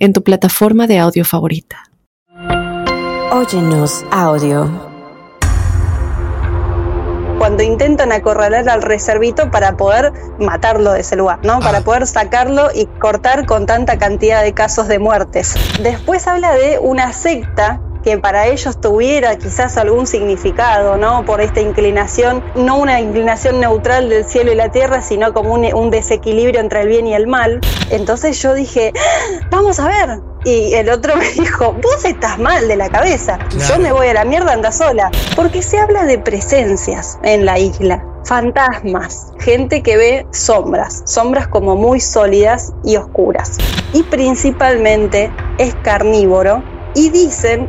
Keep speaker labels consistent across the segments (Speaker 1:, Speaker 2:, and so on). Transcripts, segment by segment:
Speaker 1: en tu plataforma de audio favorita.
Speaker 2: Óyenos audio.
Speaker 3: Cuando intentan acorralar al reservito para poder matarlo de ese lugar, ¿no? Para poder sacarlo y cortar con tanta cantidad de casos de muertes. Después habla de una secta que para ellos tuviera quizás algún significado, ¿no? Por esta inclinación, no una inclinación neutral del cielo y la tierra, sino como un, desequilibrio entre el bien y el mal. Entonces yo dije, ¡Ah! vamos a ver. Y el otro me dijo, vos estás mal de la cabeza, yo me voy a la mierda, anda sola. Porque se habla de presencias en la isla fantasmas, gente que ve sombras, sombras como muy sólidas y oscuras. Y principalmente es carnívoro y dicen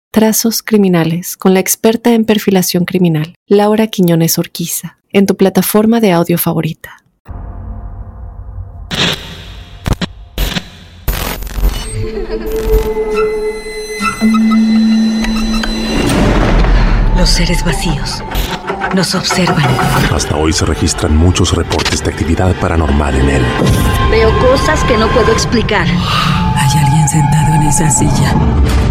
Speaker 1: Trazos Criminales con la experta en perfilación criminal, Laura Quiñones Orquiza, en tu plataforma de audio favorita.
Speaker 2: Los seres vacíos nos observan.
Speaker 4: Hasta hoy se registran muchos reportes de actividad paranormal en él.
Speaker 5: Veo cosas que no puedo explicar.
Speaker 6: Hay alguien sentado en esa silla.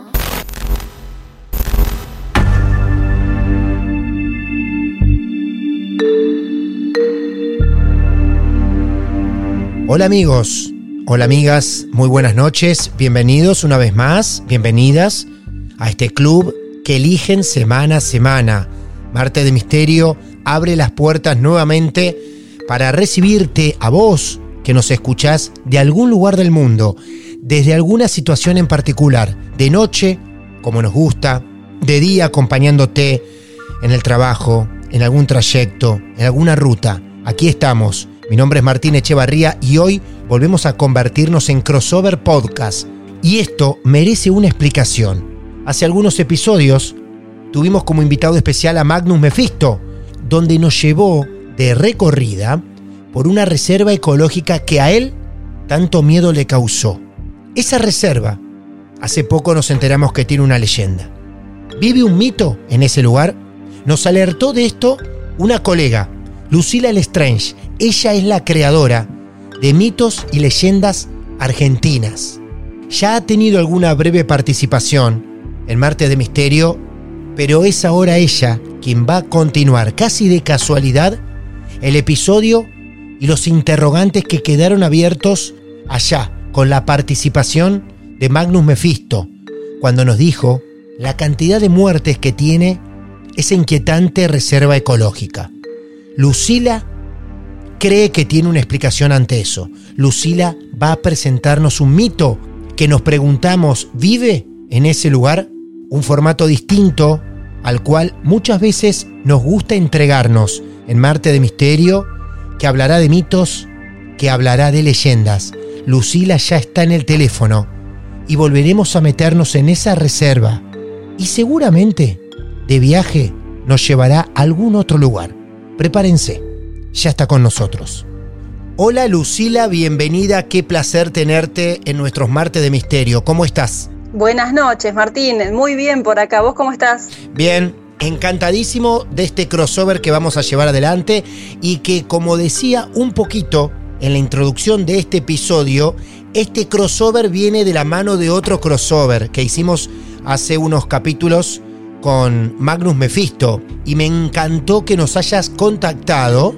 Speaker 7: Hola amigos, hola amigas, muy buenas noches, bienvenidos una vez más, bienvenidas a este club que eligen semana a semana. Marte de Misterio abre las puertas nuevamente para recibirte a vos que nos escuchás de algún lugar del mundo, desde alguna situación en particular, de noche, como nos gusta, de día acompañándote en el trabajo, en algún trayecto, en alguna ruta. Aquí estamos. Mi nombre es Martín Echevarría y hoy volvemos a convertirnos en crossover podcast. Y esto merece una explicación. Hace algunos episodios tuvimos como invitado especial a Magnus Mephisto, donde nos llevó de recorrida por una reserva ecológica que a él tanto miedo le causó. Esa reserva, hace poco nos enteramos que tiene una leyenda. ¿Vive un mito en ese lugar? Nos alertó de esto una colega, Lucila Lestrange. Ella es la creadora de mitos y leyendas argentinas. Ya ha tenido alguna breve participación en Marte de Misterio, pero es ahora ella quien va a continuar casi de casualidad el episodio y los interrogantes que quedaron abiertos allá con la participación de Magnus Mephisto, cuando nos dijo la cantidad de muertes que tiene esa inquietante reserva ecológica. Lucila cree que tiene una explicación ante eso. Lucila va a presentarnos un mito que nos preguntamos, ¿vive en ese lugar? Un formato distinto al cual muchas veces nos gusta entregarnos en Marte de Misterio, que hablará de mitos, que hablará de leyendas. Lucila ya está en el teléfono y volveremos a meternos en esa reserva y seguramente de viaje nos llevará a algún otro lugar. Prepárense, ya está con nosotros. Hola Lucila, bienvenida, qué placer tenerte en nuestros Marte de Misterio. ¿Cómo estás?
Speaker 3: Buenas noches, Martín. Muy bien por acá. ¿Vos cómo estás?
Speaker 7: Bien, encantadísimo de este crossover que vamos a llevar adelante y que, como decía un poquito en la introducción de este episodio, este crossover viene de la mano de otro crossover que hicimos hace unos capítulos con Magnus Mephisto y me encantó que nos hayas contactado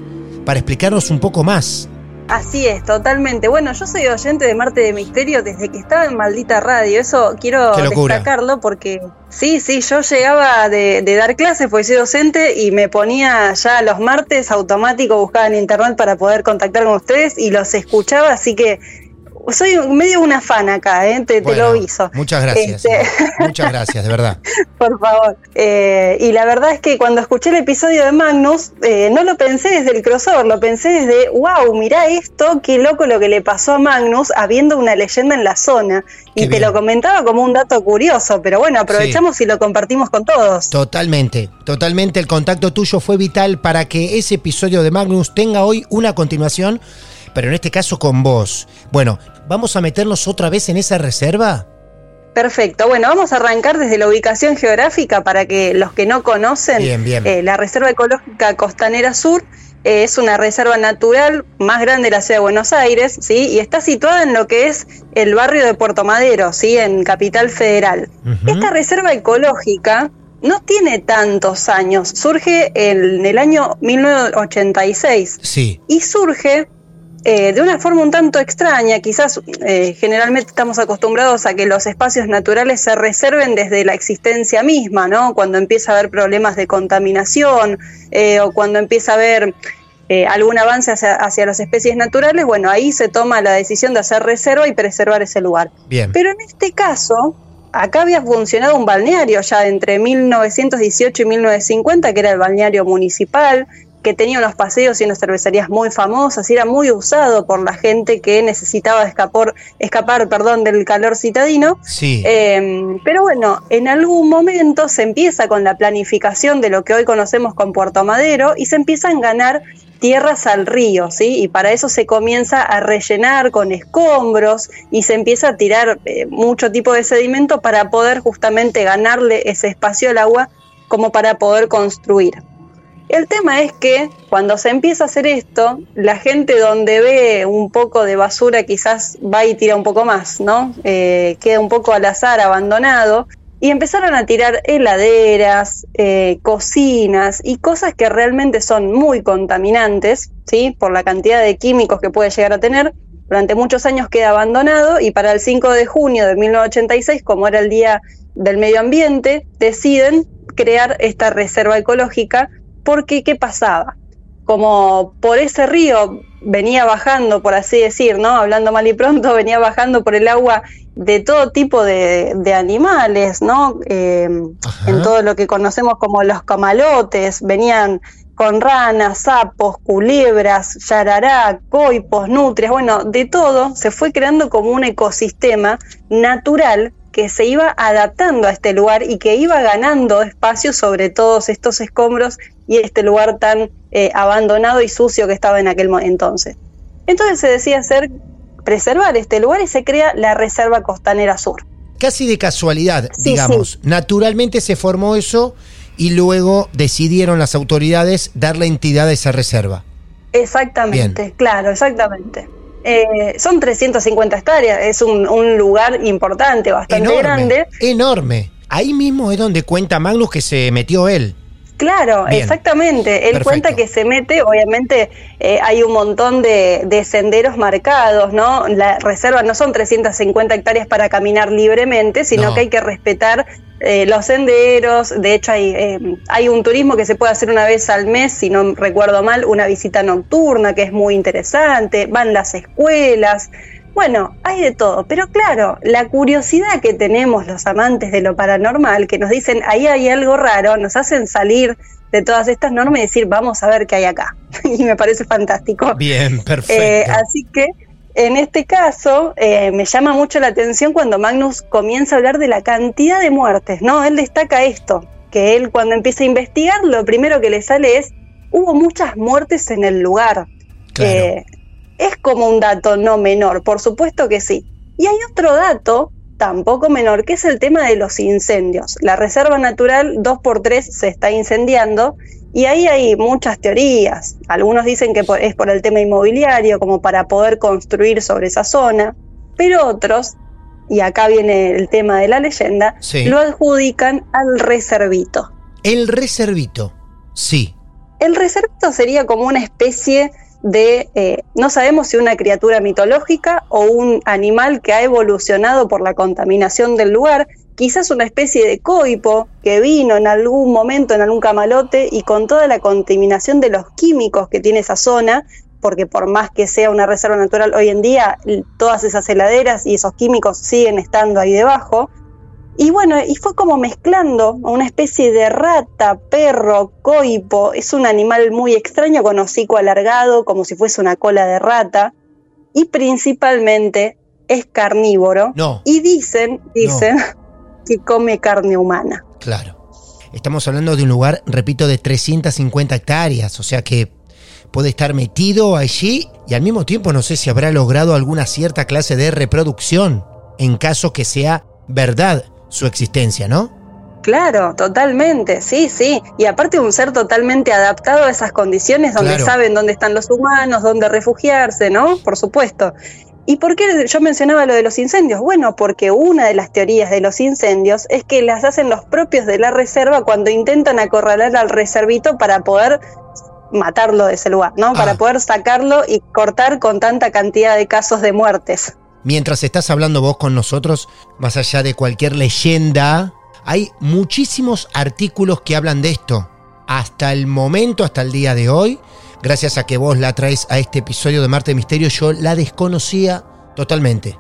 Speaker 7: para explicarnos un poco más.
Speaker 3: Así es, totalmente. Bueno, yo soy oyente de Marte de Misterio desde que estaba en Maldita Radio. Eso quiero destacarlo porque sí, sí, yo llegaba de, de dar clases, porque soy docente, y me ponía ya los martes automático, buscaba en internet para poder contactar con ustedes y los escuchaba, así que soy medio una fan acá, ¿eh? te, te lo aviso.
Speaker 7: Muchas gracias.
Speaker 3: Este-
Speaker 7: Muchas gracias, de verdad.
Speaker 3: Por favor. Eh, y la verdad es que cuando escuché el episodio de Magnus, eh, no lo pensé desde el crossover, lo pensé desde, wow, mirá esto, qué loco lo que le pasó a Magnus habiendo una leyenda en la zona.
Speaker 7: Qué
Speaker 3: Y te lo comentaba como un dato curioso, pero bueno, aprovechamos y lo compartimos con todos.
Speaker 7: Totalmente, totalmente el contacto tuyo fue vital para que ese episodio de Magnus tenga hoy una continuación, pero en este caso con vos. Bueno, ¿vamos a meternos otra vez en esa reserva?
Speaker 3: Perfecto. Bueno, vamos a arrancar desde la ubicación geográfica para que los que no conocen
Speaker 7: Bien, bien.
Speaker 3: eh, la Reserva Ecológica Costanera Sur eh, es una reserva natural más grande de la ciudad de Buenos Aires, ¿sí? Y está situada en lo que es el barrio de Puerto Madero, ¿sí? En Capital Federal. Esta reserva ecológica no tiene tantos años, surge en el año 1986
Speaker 7: Sí,
Speaker 3: y surge eh, de una forma un tanto extraña, quizás eh, generalmente estamos acostumbrados a que los espacios naturales se reserven desde la existencia misma, ¿no? Cuando empieza a haber problemas de contaminación eh, o cuando empieza a haber eh, algún avance hacia, hacia las especies naturales, bueno, ahí se toma la decisión de hacer reserva y preservar ese lugar.
Speaker 7: bien.
Speaker 3: Pero en este caso, acá había funcionado un balneario ya entre 1918 y 1950, que era el balneario municipal, que tenía unos paseos y unas cervecerías muy famosas, y era muy usado por la gente que necesitaba escapar, escapar perdón, del calor citadino.
Speaker 7: Sí,
Speaker 3: Eh, pero bueno, en algún momento se empieza con la planificación de lo que hoy conocemos con Puerto Madero y se empiezan a ganar tierras al río, ¿sí? Y para eso se comienza a rellenar con escombros y se empieza a tirar eh, mucho tipo de sedimento para poder justamente ganarle ese espacio al agua como para poder construir. El tema es que cuando se empieza a hacer esto, la gente donde ve un poco de basura quizás va y tira un poco más, ¿no? Eh, queda un poco al azar, abandonado. Y empezaron a tirar heladeras, eh, cocinas y cosas que realmente son muy contaminantes, ¿sí? Por la cantidad de químicos que puede llegar a tener. Durante muchos años queda abandonado y para el 5 de junio de 1986, como era el Día del Medio Ambiente, deciden crear esta reserva ecológica porque ¿qué pasaba? Como por ese río venía bajando, por así decir, ¿no? Hablando mal y pronto, venía bajando por el agua de todo tipo de, de animales, ¿no? Eh, en todo lo que conocemos como los camalotes, venían con ranas, sapos, culebras, yarará, coipos, nutrias, bueno, de todo, se fue creando como un ecosistema natural que se iba adaptando a este lugar y que iba ganando espacio sobre todos estos escombros y este lugar tan eh, abandonado y sucio que estaba en aquel entonces. Entonces se decía hacer preservar este lugar y se crea la Reserva Costanera Sur.
Speaker 7: casi de casualidad,
Speaker 3: Sí,
Speaker 7: digamos. Naturalmente se formó eso y luego decidieron las autoridades darle entidad a esa reserva.
Speaker 3: Exactamente, claro, exactamente. Eh, son 350 hectáreas, es un, un lugar importante, bastante
Speaker 7: Enorme,
Speaker 3: grande.
Speaker 7: enorme. Ahí mismo es donde cuenta Magnus que se metió él.
Speaker 3: Claro,
Speaker 7: Bien.
Speaker 3: exactamente. Él
Speaker 7: Perfecto.
Speaker 3: cuenta que se mete, obviamente eh, hay un montón de, de senderos marcados, ¿no? La reserva no son 350 hectáreas para caminar libremente, sino
Speaker 7: No.
Speaker 3: que hay que respetar eh, los senderos. De hecho, hay, eh, hay un turismo que se puede hacer una vez al mes, si no recuerdo mal, una visita nocturna que es muy interesante. Van las escuelas. Bueno, hay de todo, pero claro, la curiosidad que tenemos los amantes de lo paranormal, que nos dicen ahí hay algo raro, nos hacen salir de todas estas normas y decir vamos a ver qué hay acá. y me parece fantástico.
Speaker 7: Bien, perfecto.
Speaker 3: Eh, así que en este caso eh, me llama mucho la atención cuando Magnus comienza a hablar de la cantidad de muertes, ¿no? Él destaca esto, que él cuando empieza a investigar lo primero que le sale es hubo muchas muertes en el lugar.
Speaker 7: Claro.
Speaker 3: Eh, es como un dato no menor, por supuesto que sí. Y hay otro dato tampoco menor, que es el tema de los incendios. La reserva natural 2x3 se está incendiando y ahí hay muchas teorías. Algunos dicen que es por el tema inmobiliario, como para poder construir sobre esa zona, pero otros, y acá viene el tema de la leyenda,
Speaker 7: Sí.
Speaker 3: lo adjudican al reservito.
Speaker 7: El reservito. Sí.
Speaker 3: El reservito sería como una especie de, eh, no sabemos si una criatura mitológica o un animal que ha evolucionado por la contaminación del lugar, quizás una especie de coipo que vino en algún momento en algún camalote y con toda la contaminación de los químicos que tiene esa zona, porque por más que sea una reserva natural hoy en día, todas esas heladeras y esos químicos siguen estando ahí debajo. Y bueno, y fue como mezclando una especie de rata, perro, coipo. Es un animal muy extraño con hocico alargado, como si fuese una cola de rata. Y principalmente es carnívoro.
Speaker 7: No.
Speaker 3: Y dicen, dicen que come carne humana.
Speaker 7: Claro. Estamos hablando de un lugar, repito, de 350 hectáreas, o sea que puede estar metido allí y al mismo tiempo no sé si habrá logrado alguna cierta clase de reproducción en caso que sea verdad su existencia, ¿no?
Speaker 3: Claro, totalmente, sí, sí. Y aparte un ser totalmente adaptado a esas condiciones donde
Speaker 7: Claro.
Speaker 3: saben dónde están los humanos, dónde refugiarse, ¿no? Por supuesto. ¿Y por qué yo mencionaba lo de los incendios? Bueno, porque una de las teorías de los incendios es que las hacen los propios de la reserva cuando intentan acorralar al reservito para poder matarlo de ese lugar, ¿no?
Speaker 7: Ah.
Speaker 3: Para poder sacarlo y cortar con tanta cantidad de casos de muertes.
Speaker 7: Mientras estás hablando vos con nosotros, más allá de cualquier leyenda, hay muchísimos artículos que hablan de esto. Hasta el momento, hasta el día de hoy, gracias a que vos la traes a este episodio de Marte Misterio, yo la desconocía totalmente.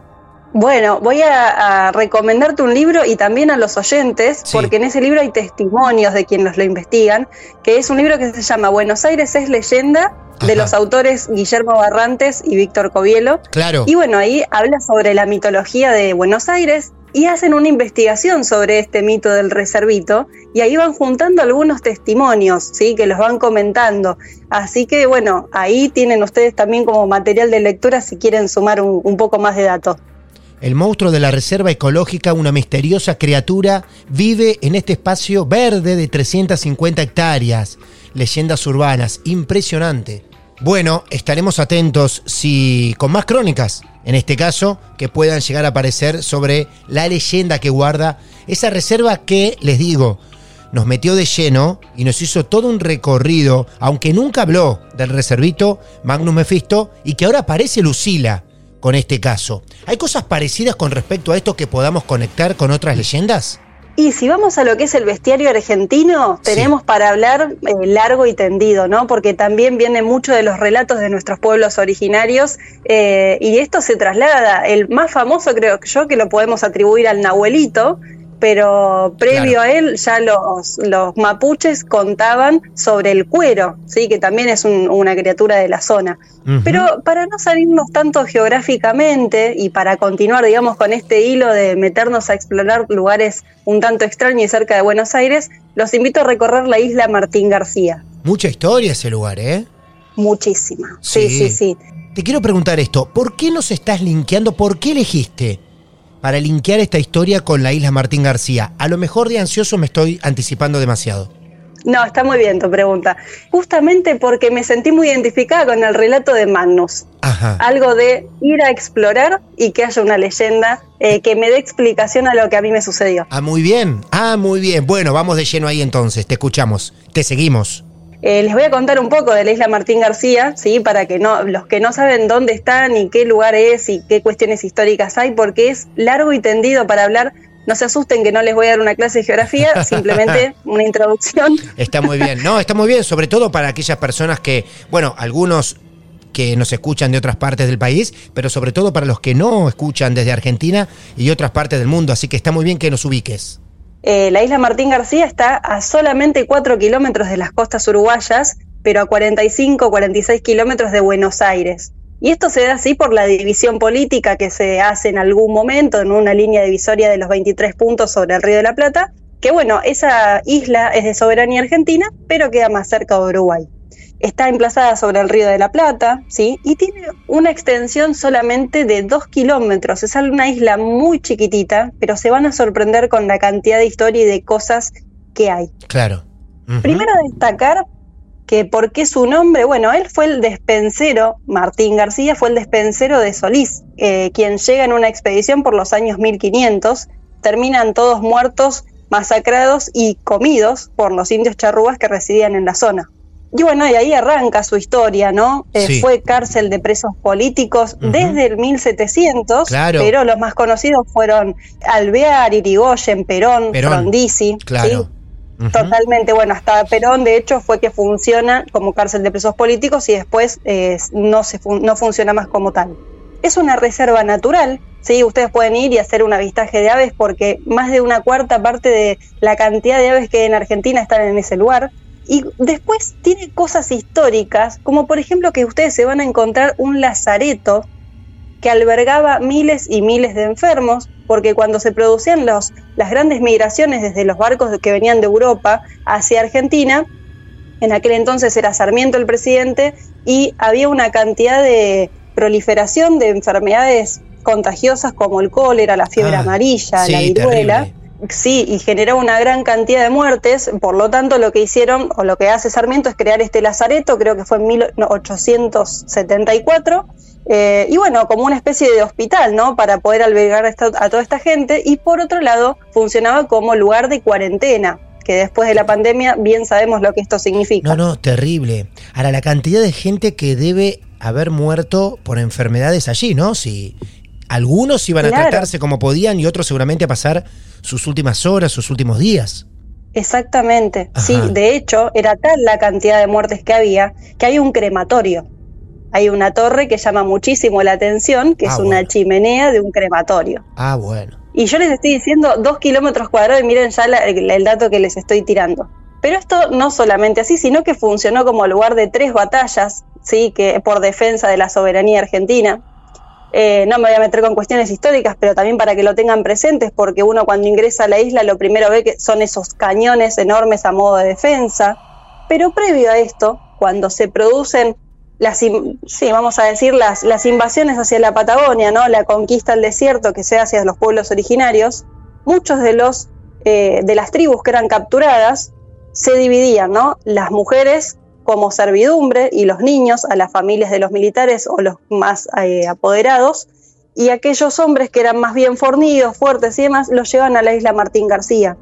Speaker 3: Bueno, voy a, a recomendarte un libro y también a los oyentes,
Speaker 7: Sí.
Speaker 3: porque en ese libro hay testimonios de quienes lo investigan, que es un libro que se llama Buenos Aires es leyenda, de
Speaker 7: Ajá.
Speaker 3: los autores Guillermo Barrantes y Víctor Covielo.
Speaker 7: Claro.
Speaker 3: Y bueno, ahí habla sobre la mitología de Buenos Aires y hacen una investigación sobre este mito del reservito y ahí van juntando algunos testimonios, ¿sí? Que los van comentando. Así que bueno, ahí tienen ustedes también como material de lectura si quieren sumar un, un poco más de datos.
Speaker 7: El monstruo de la reserva ecológica, una misteriosa criatura, vive en este espacio verde de 350 hectáreas. Leyendas urbanas, impresionante. Bueno, estaremos atentos si con más crónicas, en este caso, que puedan llegar a aparecer sobre la leyenda que guarda esa reserva que, les digo, nos metió de lleno y nos hizo todo un recorrido, aunque nunca habló del reservito Magnus Mephisto y que ahora aparece Lucila con este caso. ¿Hay cosas parecidas con respecto a esto que podamos conectar con otras leyendas?
Speaker 3: Y si vamos a lo que es el bestiario argentino,
Speaker 7: Sí.
Speaker 3: tenemos para hablar eh, largo y tendido, ¿no? Porque también viene mucho de los relatos de nuestros pueblos originarios eh, y esto se traslada. El más famoso creo yo que lo podemos atribuir al Nahuelito, pero previo
Speaker 7: Claro.
Speaker 3: a él ya los, los mapuches contaban sobre el cuero, ¿sí? Que también es un- una criatura de la zona. Pero para no salirnos tanto geográficamente y para continuar, digamos, con este hilo de meternos a explorar lugares un tanto extraños y cerca de Buenos Aires, los invito a recorrer la isla Martín García.
Speaker 7: Mucha historia ese lugar, ¿eh?
Speaker 3: Muchísima. Sí,
Speaker 7: Sí.
Speaker 3: sí, sí.
Speaker 7: Te quiero preguntar esto, ¿por qué nos estás linkeando? ¿Por qué elegiste para linkear esta historia con la isla Martín García? A lo mejor de ansioso me estoy anticipando demasiado.
Speaker 3: No, está muy bien tu pregunta. Justamente porque me sentí muy identificada con el relato de Magnus.
Speaker 7: Ajá.
Speaker 3: Algo de ir a explorar y que haya una leyenda eh, que me dé explicación a lo que a mí me sucedió.
Speaker 7: Ah, muy bien. Ah, muy bien. Bueno, vamos de lleno ahí entonces. Te escuchamos. Te seguimos.
Speaker 3: Eh, les voy a contar un poco de la isla Martín García, sí, para que no los que no saben dónde están y qué lugar es y qué cuestiones históricas hay, porque es largo y tendido para hablar. No se asusten que no les voy a dar una clase de geografía, simplemente una introducción.
Speaker 7: Está muy bien. No, está muy bien, sobre todo para aquellas personas que, bueno, algunos que nos escuchan de otras partes del país, pero sobre todo para los que no escuchan desde Argentina y otras partes del mundo. Así que está muy bien que nos ubiques.
Speaker 3: Eh, la isla Martín García está a solamente 4 kilómetros de las costas uruguayas, pero a 45 46 kilómetros de Buenos Aires. Y esto se da así por la división política que se hace en algún momento en una línea divisoria de los 23 puntos sobre el Río de la Plata, que bueno, esa isla es de soberanía argentina, pero queda más cerca de Uruguay. Está emplazada sobre el río de la Plata, ¿sí? Y tiene una extensión solamente de dos kilómetros. Es una isla muy chiquitita, pero se van a sorprender con la cantidad de historia y de cosas que hay.
Speaker 7: Claro.
Speaker 3: Primero destacar que por qué su nombre, bueno, él fue el despensero, Martín García fue el despensero de Solís, eh, quien llega en una expedición por los años 1500, terminan todos muertos, masacrados y comidos por los indios charrúas que residían en la zona. Y bueno, y ahí arranca su historia, ¿no? Eh,
Speaker 7: Sí.
Speaker 3: Fue cárcel de presos políticos desde el 1700,
Speaker 7: Claro.
Speaker 3: pero los más conocidos fueron Alvear, Irigoyen, Perón,
Speaker 7: Perón.
Speaker 3: Frondizi, ¿sí?
Speaker 7: Claro. Ujú.
Speaker 3: Totalmente, bueno, hasta Perón de hecho fue que funciona como cárcel de presos políticos y después eh, no, se fun- no funciona más como tal. Es una reserva natural, ¿sí? ustedes pueden ir y hacer un avistaje de aves porque más de una cuarta parte de la cantidad de aves que hay en Argentina están en ese lugar. Y después tiene cosas históricas, como por ejemplo que ustedes se van a encontrar un lazareto que albergaba miles y miles de enfermos, porque cuando se producían los, las grandes migraciones desde los barcos que venían de Europa hacia Argentina, en aquel entonces era Sarmiento el presidente, y había una cantidad de proliferación de enfermedades contagiosas como el cólera, la fiebre
Speaker 7: Ah,
Speaker 3: amarilla,
Speaker 7: sí,
Speaker 3: la viruela.
Speaker 7: terrible.
Speaker 3: Sí, y generó una gran cantidad de muertes, por lo tanto lo que hicieron, o lo que hace Sarmiento es crear este lazareto, creo que fue en 1874, eh, y bueno, como una especie de hospital, ¿no? Para poder albergar a, toda esta gente, y por otro lado, funcionaba como lugar de cuarentena, que después de la pandemia bien sabemos lo que esto significa.
Speaker 7: No, no, terrible. Ahora, la cantidad de gente que debe haber muerto por enfermedades allí, ¿no? Si algunos iban a tratarse como podían y otros seguramente a pasar sus últimas horas, sus últimos días.
Speaker 3: Exactamente,
Speaker 7: Ajá.
Speaker 3: sí, de hecho era tal la cantidad de muertes que había que hay un crematorio. Hay una torre que llama muchísimo la atención, que
Speaker 7: Ah,
Speaker 3: es una chimenea de un crematorio.
Speaker 7: Ah, bueno.
Speaker 3: Y yo les estoy diciendo dos kilómetros cuadrados y miren ya la- el, el dato que les estoy tirando. Pero esto no solamente así, sino que funcionó como lugar de tres batallas, sí, que por defensa de la soberanía argentina. Eh, no me voy a meter con cuestiones históricas, pero también para que lo tengan presentes, porque uno cuando ingresa a la isla lo primero ve que son esos cañones enormes a modo de defensa. Pero previo a esto, cuando se producen las, sí, vamos a decir, las, invasiones hacia la Patagonia, ¿no? La conquista del desierto que se hacia los pueblos originarios, muchos de los eh, de las tribus que eran capturadas se dividían, ¿no? Las mujeres como servidumbre y los niños a las familias de los militares o los más eh, apoderados y aquellos hombres que eran más bien fornidos, fuertes y demás, los llevan a la isla Martín García.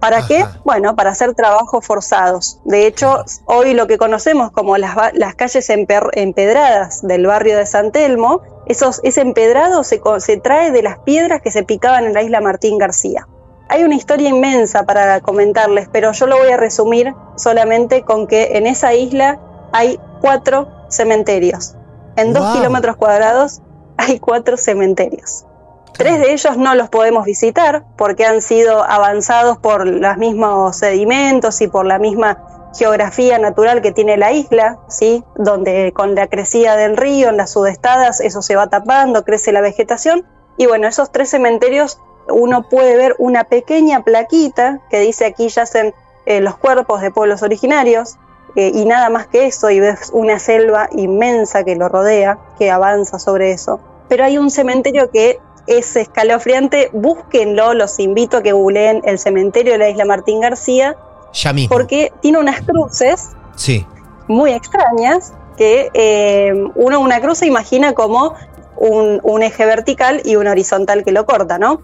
Speaker 3: ¿Para qué? Bueno, para hacer trabajos forzados. De hecho, hoy lo que conocemos como las, las calles empedradas del barrio de San Telmo, esos, ese empedrado se, se trae de las piedras que se picaban en la isla Martín García. Hay una historia inmensa para comentarles, pero yo lo voy a resumir solamente con que en esa isla hay cuatro cementerios. En dos
Speaker 7: Wow.
Speaker 3: kilómetros cuadrados hay cuatro cementerios. Tres de ellos no los podemos visitar porque han sido avanzados por los mismos sedimentos y por la misma geografía natural que tiene la isla, ¿sí? donde con la crecida del río, en las sudestadas, eso se va tapando, crece la vegetación. Y bueno, esos tres cementerios uno puede ver una pequeña plaquita que dice aquí yacen eh, los cuerpos de pueblos originarios eh, y nada más que eso y ves una selva inmensa que lo rodea, que avanza sobre eso. Pero hay un cementerio que es escalofriante, búsquenlo, los invito a que googleen el cementerio de la isla Martín García,
Speaker 7: Ya mismo.
Speaker 3: porque tiene unas cruces
Speaker 7: Sí.
Speaker 3: muy extrañas que eh, uno una cruz se imagina como un, un eje vertical y un horizontal que lo corta, ¿no?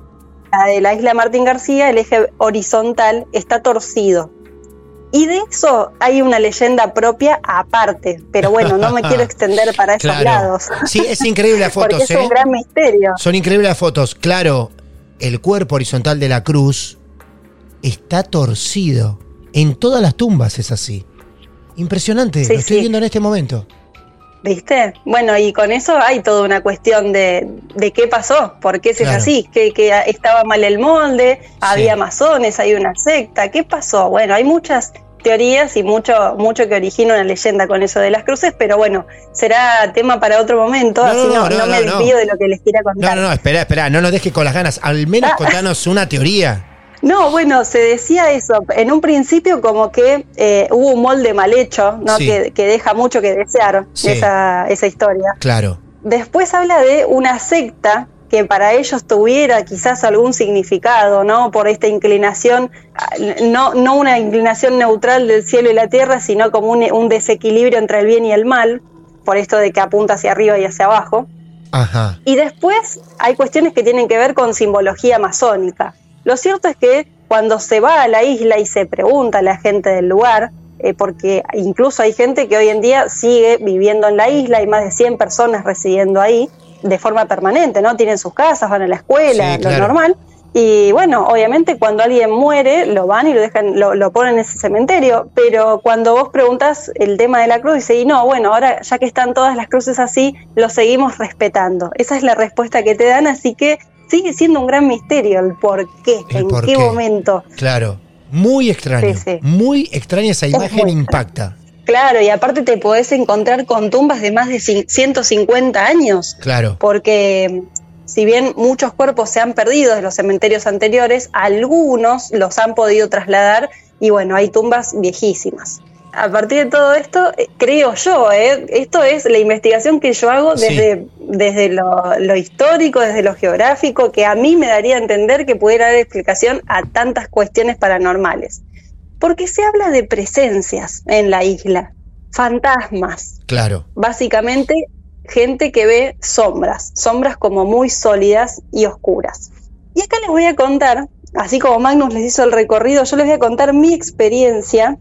Speaker 3: La de la isla Martín García, el eje horizontal está torcido. Y de eso hay una leyenda propia aparte, pero bueno, no me quiero extender para esos
Speaker 7: Claro.
Speaker 3: lados.
Speaker 7: Sí, es increíble las
Speaker 3: Porque
Speaker 7: fotos,
Speaker 3: es
Speaker 7: ¿eh?
Speaker 3: un gran misterio.
Speaker 7: Son increíbles las fotos. Claro, el cuerpo horizontal de la cruz está torcido. En todas las tumbas es así. Impresionante,
Speaker 3: Sí,
Speaker 7: lo estoy
Speaker 3: sí.
Speaker 7: viendo en este momento.
Speaker 3: ¿Viste? Bueno, y con eso hay toda una cuestión de, de qué pasó, por qué se
Speaker 7: Claro.
Speaker 3: es así, que, que estaba mal el molde, había masones, hay una secta, ¿qué pasó? Bueno, hay muchas teorías y mucho, mucho que origina una leyenda con eso de las cruces, pero bueno, será tema para otro momento,
Speaker 7: No,
Speaker 3: así
Speaker 7: no,
Speaker 3: no,
Speaker 7: no,
Speaker 3: no me
Speaker 7: no, no.
Speaker 3: desvío de lo que les quiera
Speaker 7: No,
Speaker 3: contar.
Speaker 7: no, no, espera, espera, no nos dejes con las ganas. Al menos
Speaker 3: Ah.
Speaker 7: contanos una teoría.
Speaker 3: No, bueno, se decía eso. En un principio como que eh, hubo un molde mal hecho, ¿no?
Speaker 7: Sí.
Speaker 3: Que, que deja mucho que desear
Speaker 7: Sí.
Speaker 3: esa, esa historia.
Speaker 7: Claro.
Speaker 3: Después habla de una secta que para ellos tuviera quizás algún significado, ¿no? Por esta inclinación, no, no una inclinación neutral del cielo y la tierra, sino como un, un desequilibrio entre el bien y el mal, por esto de que apunta hacia arriba y hacia abajo.
Speaker 7: Ajá.
Speaker 3: Y después hay cuestiones que tienen que ver con simbología masónica. Lo cierto es que cuando se va a la isla y se pregunta a la gente del lugar, eh, porque incluso hay gente que hoy en día sigue viviendo en la isla, hay más de 100 personas residiendo ahí de forma permanente, ¿no? Tienen sus casas, van a la escuela,
Speaker 7: Sí,
Speaker 3: lo normal. Y bueno, obviamente cuando alguien muere, lo van y lo dejan, lo, lo ponen en ese cementerio. Pero cuando vos preguntas el tema de la cruz, dice, y no, bueno, ahora ya que están todas las cruces así, lo seguimos respetando. Esa es la respuesta que te dan, así que sigue siendo un gran misterio el por qué,
Speaker 7: El
Speaker 3: en
Speaker 7: por
Speaker 3: qué,
Speaker 7: qué.
Speaker 3: momento.
Speaker 7: Claro. Muy extraño.
Speaker 3: Sí, sí.
Speaker 7: Muy extraña esa imagen, impacta.
Speaker 3: Claro, y aparte te podés encontrar con tumbas de más de cin- 150 años.
Speaker 7: Claro.
Speaker 3: porque si bien muchos cuerpos se han perdido de los cementerios anteriores, algunos los han podido trasladar y bueno, hay tumbas viejísimas. A partir de todo esto, eh, creo yo, eh, esto es la investigación que yo hago
Speaker 7: Sí.
Speaker 3: desde, desde lo, lo histórico, desde lo geográfico, que a mí me daría a entender que pudiera dar explicación a tantas cuestiones paranormales. Porque se habla de presencias en la isla, fantasmas,
Speaker 7: Claro.
Speaker 3: básicamente gente que ve sombras, sombras como muy sólidas y oscuras. Y acá les voy a contar, así como Magnus les hizo el recorrido, yo les voy a contar mi experiencia,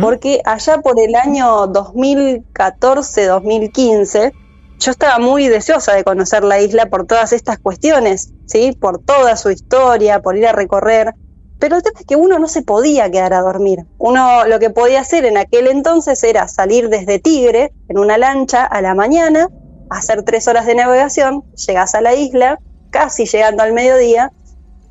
Speaker 3: Porque allá por el año 2014-2015, yo estaba muy deseosa de conocer la isla por todas estas cuestiones, ¿sí? Por toda su historia, por ir a recorrer. Pero el tema es que uno no se podía quedar a dormir. Uno lo que podía hacer en aquel entonces era salir desde Tigre en una lancha a la mañana, hacer tres horas de navegación, llegás a la isla, casi llegando al mediodía,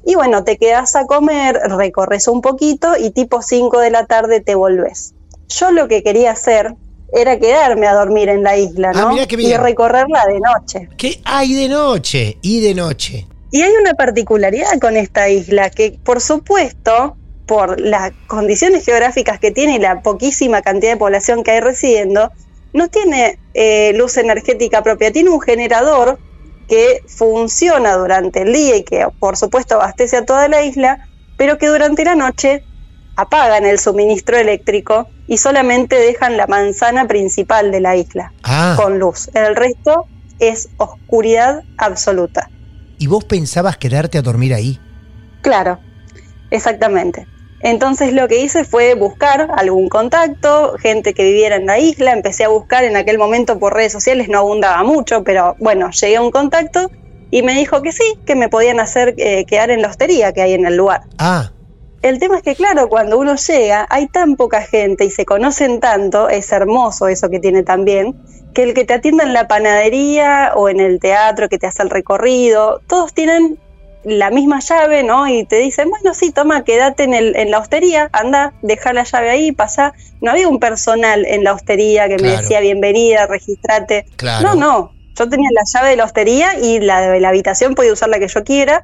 Speaker 3: y bueno, te quedas a comer, recorres un poquito y tipo 5 de la tarde te volvés. Yo lo que quería hacer era quedarme a dormir en la isla,
Speaker 7: Ah,
Speaker 3: ¿no? y recorrerla de noche.
Speaker 7: ¿Qué hay de noche? Y de noche.
Speaker 3: Y hay una particularidad con esta isla que, por supuesto, por las condiciones geográficas que tiene y la poquísima cantidad de población que hay residiendo, no tiene eh, luz energética propia, tiene un generador que funciona durante el día y que, por supuesto, abastece a toda la isla, pero que durante la noche apagan el suministro eléctrico y solamente dejan la manzana principal de la isla
Speaker 7: Ah,
Speaker 3: con luz. El resto es oscuridad absoluta.
Speaker 7: ¿y vos pensabas quedarte a dormir ahí?
Speaker 3: Claro, exactamente. Entonces lo que hice fue buscar algún contacto, gente que viviera en la isla, empecé a buscar en aquel momento por redes sociales, no abundaba mucho, pero bueno, llegué a un contacto y me dijo que sí, que me podían hacer eh, quedar en la hostería que hay en el lugar.
Speaker 7: Ah,
Speaker 3: El tema es que, claro, cuando uno llega, hay tan poca gente y se conocen tanto, es hermoso eso que tiene también, que el que te atienda en la panadería o en el teatro, que te hace el recorrido, todos tienen la misma llave, ¿no? Y te dicen, bueno, sí, toma, quédate en, el, en la hostería, anda, deja la llave ahí, pasa. No había un personal en la hostería que me decía, bienvenida, registrate.
Speaker 7: Claro.
Speaker 3: No, no, yo tenía la llave de la hostería y la de la habitación podía usar la que yo quiera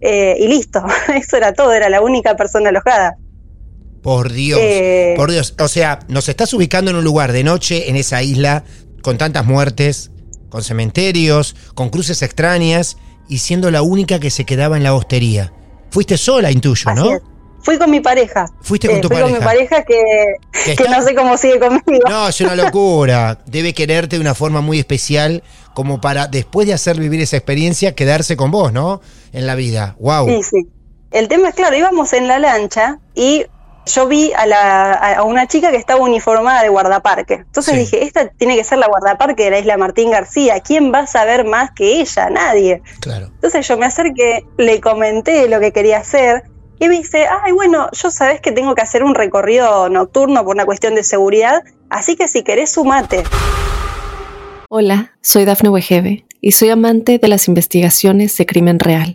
Speaker 3: eh, y listo, eso era todo, era la única persona alojada.
Speaker 7: por Dios.
Speaker 3: Eh,
Speaker 7: Por Dios. O sea, nos estás ubicando en un lugar de noche, en esa isla, con tantas muertes, con cementerios, con cruces extrañas, y siendo la única que se quedaba en la hostería. Fuiste sola, intuyo,
Speaker 3: Así
Speaker 7: ¿no?
Speaker 3: es. Fui con mi pareja.
Speaker 7: Fuiste con tu
Speaker 3: fui con mi
Speaker 7: pareja.
Speaker 3: que,
Speaker 7: Que
Speaker 3: no sé cómo sigue conmigo.
Speaker 7: No, es una locura. Debe quererte de una forma muy especial, como para, después de hacer vivir esa experiencia, quedarse con vos, ¿no? En la vida. Wow.
Speaker 3: Sí, sí. El tema es, claro, íbamos en la lancha y yo vi a, la, a una chica que estaba uniformada de guardaparque. Entonces
Speaker 7: Sí.
Speaker 3: dije, esta tiene que ser la guardaparque de la isla Martín García. ¿Quién va a saber más que ella? Nadie.
Speaker 7: Claro.
Speaker 3: Entonces yo me acerqué, le comenté lo que quería hacer y me dice, ay, bueno, yo sabés que tengo que hacer un recorrido nocturno por una cuestión de seguridad, así que si querés sumate.
Speaker 1: Hola, soy Dafne Wegebe y soy amante de las investigaciones de crimen real.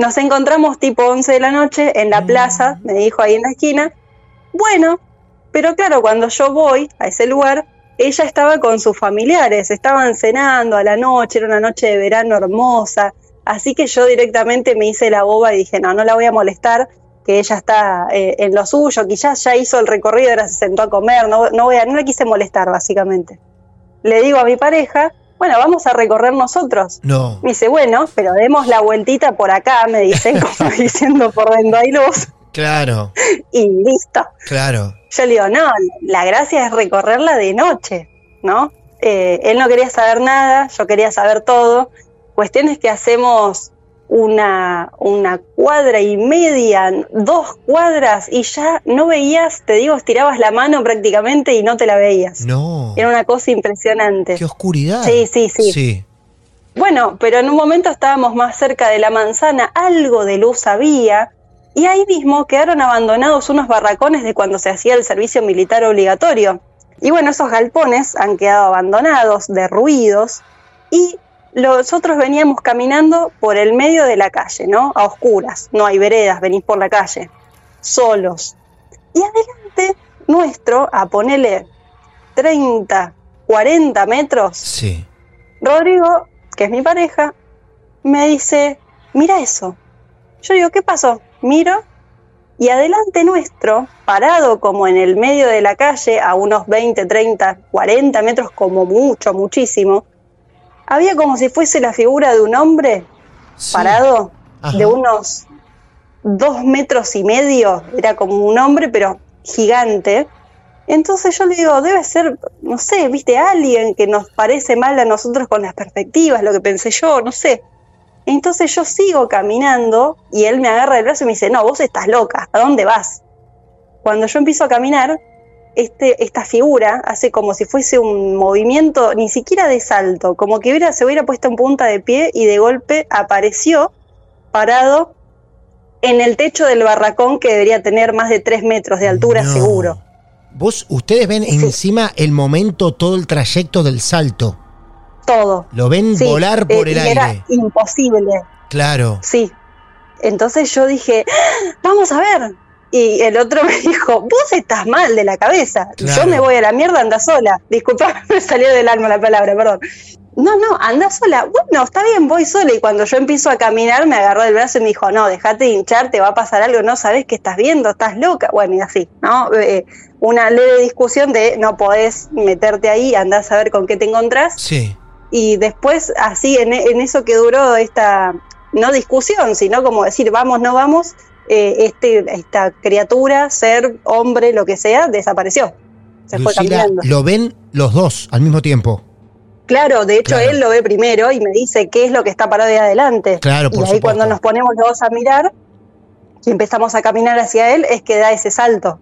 Speaker 3: Nos encontramos tipo 11 de la noche en la plaza, me dijo ahí en la esquina. Bueno, pero claro, cuando yo voy a ese lugar, ella estaba con sus familiares, estaban cenando a la noche, era una noche de verano hermosa, así que yo directamente me hice la boba y dije, no, no la voy a molestar, que ella está eh, en lo suyo, quizás ya hizo el recorrido, ahora se sentó a comer, no, no, voy a, no la quise molestar básicamente. Le digo a mi pareja, bueno, vamos a recorrer nosotros.
Speaker 7: No.
Speaker 3: Me dice, bueno, pero demos la vueltita por acá, me dicen, como diciendo por donde hay luz,
Speaker 7: Claro,
Speaker 3: y listo.
Speaker 7: claro.
Speaker 3: Yo le digo, no, la gracia es recorrerla de noche, ¿no? Eh, él no quería saber nada, yo quería saber todo. Cuestión es que hacemos una, una cuadra y media, dos cuadras, y ya no veías, te digo, estirabas la mano prácticamente y no te la veías.
Speaker 7: No.
Speaker 3: Era una cosa impresionante.
Speaker 7: Qué oscuridad.
Speaker 3: Sí, sí, sí.
Speaker 7: Sí.
Speaker 3: Bueno, pero en un momento estábamos más cerca de la manzana, algo de luz había, y ahí mismo quedaron abandonados unos barracones de cuando se hacía el servicio militar obligatorio. Y bueno, esos galpones han quedado abandonados, derruidos, y nosotros veníamos caminando por el medio de la calle, ¿no? A oscuras, no hay veredas, venís por la calle, solos. Y adelante nuestro, a ponerle 30, 40 metros,
Speaker 7: Sí.
Speaker 3: Rodrigo, que es mi pareja, me dice, mira eso. Yo digo, ¿qué pasó? Miro y adelante nuestro, parado como en el medio de la calle, a unos 20, 30, 40 metros como mucho, muchísimo, había como si fuese la figura de un hombre
Speaker 7: Sí.
Speaker 3: parado
Speaker 7: Ajá.
Speaker 3: de unos dos metros y medio, era como un hombre, pero gigante. Entonces yo le digo, debe ser, no sé, viste, alguien que nos parece mal a nosotros con las perspectivas, lo que pensé yo, no sé. Entonces yo sigo caminando y él me agarra el brazo y me dice, no, vos estás loca, ¿a dónde vas? Cuando yo empiezo a caminar, este, esta figura hace como si fuese un movimiento, ni siquiera de salto, como que hubiera, se hubiera puesto en punta de pie y de golpe apareció parado en el techo del barracón que debería tener más de tres metros de altura
Speaker 7: No.
Speaker 3: seguro.
Speaker 7: Vos, ustedes ven encima el momento, todo el trayecto del salto.
Speaker 3: Todo.
Speaker 7: Lo ven
Speaker 3: Sí,
Speaker 7: volar por
Speaker 3: eh,
Speaker 7: el
Speaker 3: Era
Speaker 7: aire.
Speaker 3: imposible.
Speaker 7: Claro.
Speaker 3: Sí. Entonces yo dije, "Ah, vamos a ver. Y el otro me dijo, vos estás mal de la cabeza.
Speaker 7: Claro.
Speaker 3: Yo me voy a la mierda, anda sola. Disculpa, me salió del alma la palabra, perdón. No, no, anda sola. Bueno, está bien, voy sola. Y cuando yo empiezo a caminar, me agarró del brazo y me dijo, no, dejate de hinchar, te va a pasar algo, no sabes qué estás viendo, estás loca. Bueno, y así, ¿no? Eh, una leve discusión de no podés meterte ahí, andás a ver con qué te encontrás
Speaker 7: Sí.
Speaker 3: y después así en, en eso que duró esta no discusión sino como decir vamos no vamos eh, este esta criatura ser hombre lo que sea desapareció se fue
Speaker 7: Lucila,
Speaker 3: cambiando
Speaker 7: lo ven los dos al mismo tiempo.
Speaker 3: claro de hecho
Speaker 7: Claro.
Speaker 3: él lo ve primero y me dice qué es lo que está parado ahí adelante
Speaker 7: Claro,
Speaker 3: y
Speaker 7: por
Speaker 3: ahí
Speaker 7: supuesto.
Speaker 3: cuando nos ponemos los dos a mirar y empezamos a caminar hacia él es que da ese salto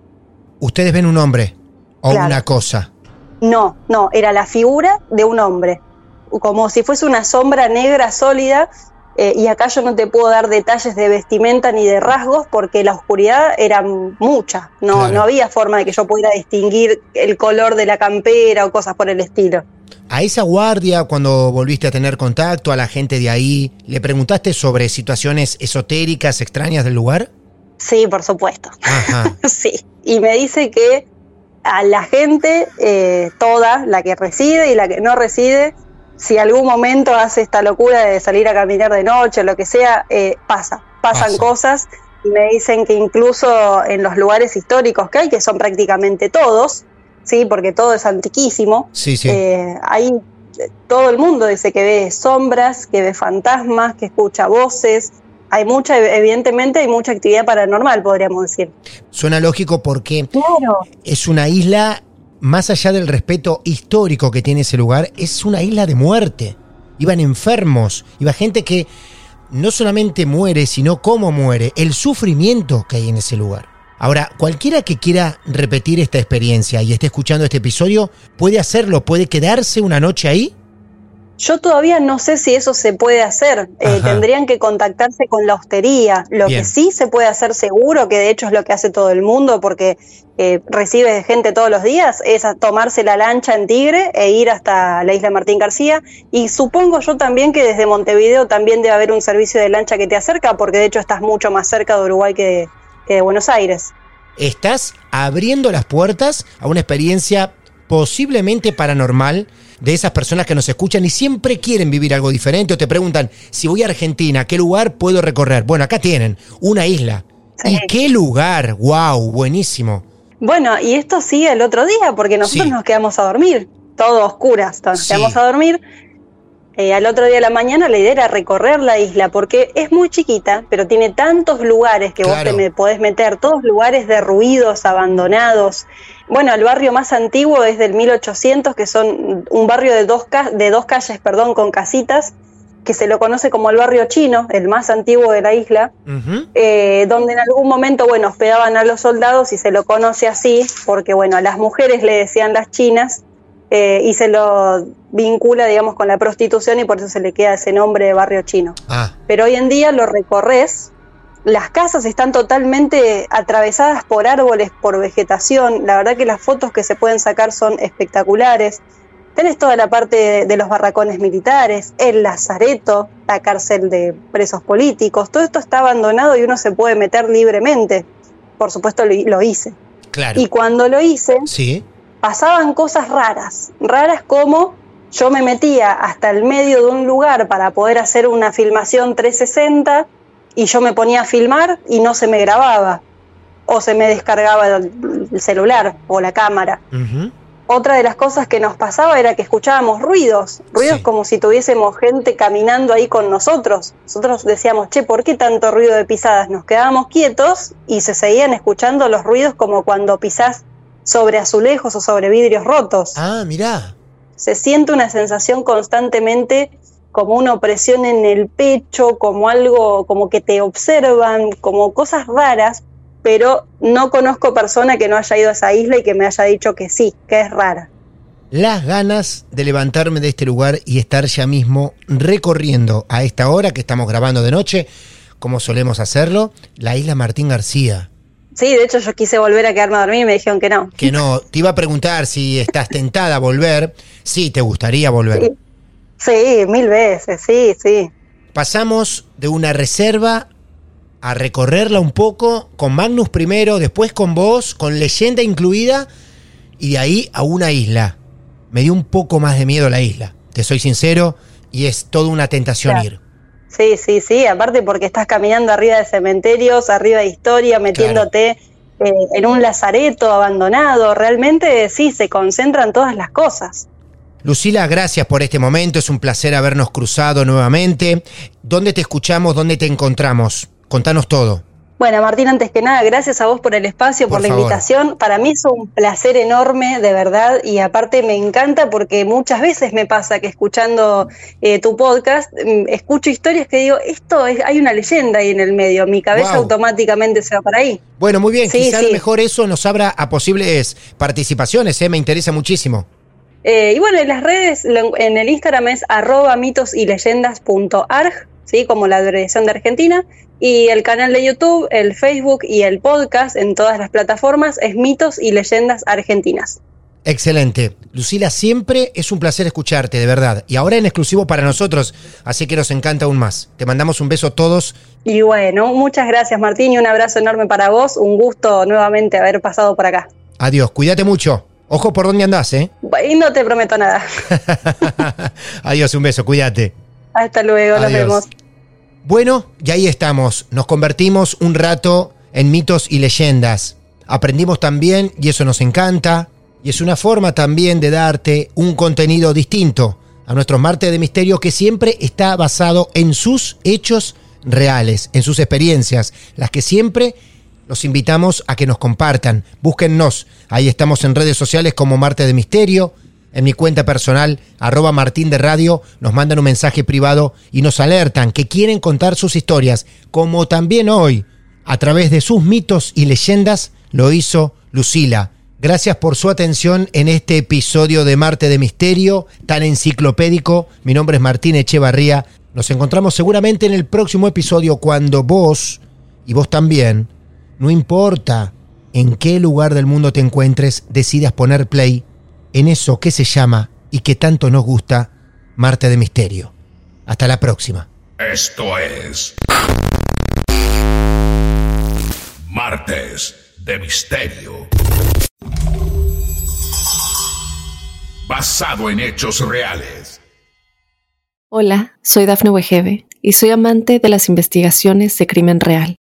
Speaker 7: Ustedes ven un hombre o
Speaker 3: Claro.
Speaker 7: una cosa.
Speaker 3: No, no, era la figura de un hombre, como si fuese una sombra negra sólida. Eh, y acá yo no te puedo dar detalles de vestimenta ni de rasgos porque la oscuridad era mucha. No,
Speaker 7: Claro.
Speaker 3: no había forma de que yo pudiera distinguir el color de la campera o cosas por el estilo.
Speaker 7: A esa guardia, cuando volviste a tener contacto, a la gente de ahí, ¿le preguntaste sobre situaciones esotéricas, extrañas del lugar?
Speaker 3: Sí, por supuesto.
Speaker 7: Ajá.
Speaker 3: Sí. Y me dice que a la gente, eh, toda, la que reside y la que no reside, si algún momento hace esta locura de salir a caminar de noche o lo que sea, eh, pasa, pasan
Speaker 7: Pasa.
Speaker 3: cosas. Y me dicen que incluso en los lugares históricos que hay, que son prácticamente todos, sí, porque todo es antiquísimo,
Speaker 7: Sí, sí.
Speaker 3: eh, hay todo el mundo dice que ve sombras, que ve fantasmas, que escucha voces. Hay mucha, evidentemente, hay mucha actividad paranormal, podríamos decir.
Speaker 7: Suena lógico porque
Speaker 3: Claro.
Speaker 7: es una isla, más allá del respeto histórico que tiene ese lugar, es una isla de muerte. Iban enfermos, iba gente que no solamente muere, sino cómo muere, el sufrimiento que hay en ese lugar. Ahora, cualquiera que quiera repetir esta experiencia y esté escuchando este episodio, puede hacerlo, puede quedarse una noche ahí.
Speaker 3: Yo todavía no sé si eso se puede hacer. Eh, tendrían que contactarse con la hostería. Lo
Speaker 7: Bien.
Speaker 3: que sí se puede hacer seguro, que de hecho es lo que hace todo el mundo, porque eh, recibe gente todos los días, es a tomarse la lancha en Tigre e ir hasta la isla Martín García. Y supongo yo también que desde Montevideo también debe haber un servicio de lancha que te acerca, porque de hecho estás mucho más cerca de Uruguay que de, que de Buenos Aires.
Speaker 7: Estás abriendo las puertas a una experiencia posiblemente paranormal de esas personas que nos escuchan y siempre quieren vivir algo diferente o te preguntan, si voy a Argentina, ¿qué lugar puedo recorrer? Bueno, acá tienen una isla.
Speaker 3: Sí.
Speaker 7: ¿Y qué lugar? ¡Wow! Buenísimo.
Speaker 3: Bueno, y esto sigue el otro día, porque nosotros
Speaker 7: Sí.
Speaker 3: nos quedamos a dormir, todo oscuras, nos
Speaker 7: Sí.
Speaker 3: quedamos a dormir. Eh, al otro día de la mañana la idea era recorrer la isla, porque es muy chiquita, pero tiene tantos lugares que vos te me podés meter, todos lugares derruidos, abandonados. Bueno, el barrio más antiguo es del 1800, que son un barrio de dos, ca- de dos calles, perdón, con casitas, que se lo conoce como el barrio chino, el más antiguo de la isla eh, donde en algún momento, bueno, hospedaban a los soldados y se lo conoce así, porque, bueno, a las mujeres le decían las chinas eh, y se lo vincula, digamos, con la prostitución y por eso se le queda ese nombre de barrio chino.
Speaker 7: Ah,
Speaker 3: Pero hoy en día lo recorres, las casas están totalmente atravesadas por árboles, por vegetación, la verdad que las fotos que se pueden sacar son espectaculares. Tenés toda la parte de, de los barracones militares, el lazareto, la cárcel de presos políticos, todo esto está abandonado y uno se puede meter libremente. Por supuesto lo, lo hice.
Speaker 7: claro.
Speaker 3: Y cuando lo hice,
Speaker 7: Sí.
Speaker 3: pasaban cosas raras, raras como yo me metía hasta el medio de un lugar para poder hacer una filmación 360 y yo me ponía a filmar y no se me grababa o se me descargaba el el celular o la cámara. Otra de las cosas que nos pasaba era que escuchábamos ruidos, ruidos
Speaker 7: Sí.
Speaker 3: como si tuviésemos gente caminando ahí con nosotros. Nosotros decíamos, che, ¿por qué tanto ruido de pisadas? Nos quedábamos quietos y se seguían escuchando los ruidos como cuando pisás sobre azulejos o sobre vidrios rotos.
Speaker 7: Ah, mirá.
Speaker 3: Se siente una sensación constantemente como una opresión en el pecho, como algo, como que te observan, como cosas raras, pero no conozco persona que no haya ido a esa isla y que me haya dicho que sí, que es rara.
Speaker 7: Las ganas de levantarme de este lugar y estar ya mismo recorriendo a esta hora que estamos grabando de noche, como solemos hacerlo, la isla Martín García.
Speaker 3: Sí, de hecho yo quise volver a quedarme a dormir y me dijeron que no.
Speaker 7: Que no, te iba a preguntar si estás tentada a volver. Sí, te gustaría volver.
Speaker 3: Sí. Sí, mil veces, sí, sí.
Speaker 7: Pasamos de una reserva a recorrerla un poco con Magnus primero, después con vos, con leyenda incluida, y de ahí a una isla. Me dio un poco más de miedo la isla, te soy sincero, y es toda una tentación
Speaker 3: Claro.
Speaker 7: ir.
Speaker 3: Sí, sí, sí, aparte porque estás caminando arriba de cementerios, arriba de historia, metiéndote eh, en un lazareto abandonado, realmente sí, se concentran todas las cosas.
Speaker 7: Lucila, gracias por este momento, es un placer habernos cruzado nuevamente. ¿Dónde te escuchamos? ¿Dónde te encontramos? Contanos todo.
Speaker 3: Bueno, Martín, antes que nada, gracias a vos por el espacio, por,
Speaker 7: Por
Speaker 3: la
Speaker 7: favor.
Speaker 3: invitación. Para mí es un placer enorme, de verdad, y aparte me encanta porque muchas veces me pasa que escuchando eh, tu podcast, mm, escucho historias que digo, esto es, hay una leyenda ahí en el medio, mi cabeza
Speaker 7: Wow.
Speaker 3: automáticamente se va para ahí.
Speaker 7: Bueno, muy bien,
Speaker 3: Sí,
Speaker 7: quizás
Speaker 3: sí.
Speaker 7: mejor eso nos abra a posibles participaciones, ¿eh? me interesa muchísimo.
Speaker 3: Eh, y bueno, en las redes, en el Instagram es arroba mitos y leyendas.arg, ¿sí? como la abreviación de Argentina, y el canal de YouTube, el Facebook y el podcast en todas las plataformas es mitos y leyendas argentinas.
Speaker 7: Excelente. Lucila, siempre es un placer escucharte, de verdad. Y ahora en exclusivo para nosotros, así que nos encanta aún más. Te mandamos un beso a todos.
Speaker 3: Y bueno, muchas gracias Martín y un abrazo enorme para vos, un gusto nuevamente haber pasado por acá.
Speaker 7: Adiós, cuídate mucho. Ojo por dónde andás, ¿eh?
Speaker 3: Y no te prometo nada.
Speaker 7: Adiós, un beso, cuídate.
Speaker 3: Hasta luego, nos vemos.
Speaker 7: Bueno, y ahí estamos. Nos convertimos un rato en mitos y leyendas. Aprendimos también, y eso nos encanta, y es una forma también de darte un contenido distinto a nuestro martes de misterio que siempre está basado en sus hechos reales, en sus experiencias, las que siempre los invitamos a que nos compartan. Búsquennos. Ahí estamos en redes sociales como Martes de Misterio. En mi cuenta personal, arroba Martín de Radio, nos mandan un mensaje privado y nos alertan que quieren contar sus historias, como también hoy, a través de sus mitos y leyendas, lo hizo Lucila. Gracias por su atención en este episodio de Marte de Misterio, tan enciclopédico. Mi nombre es Martín Echevarría. Nos encontramos seguramente en el próximo episodio cuando vos, y vos también, no importa en qué lugar del mundo te encuentres, decidas poner play en eso que se llama y que tanto nos gusta, Marte de Misterio. Hasta la próxima.
Speaker 8: Esto es. Martes de Misterio. Basado en hechos reales.
Speaker 1: Hola, soy Dafne Wegebe y soy amante de las investigaciones de crimen real.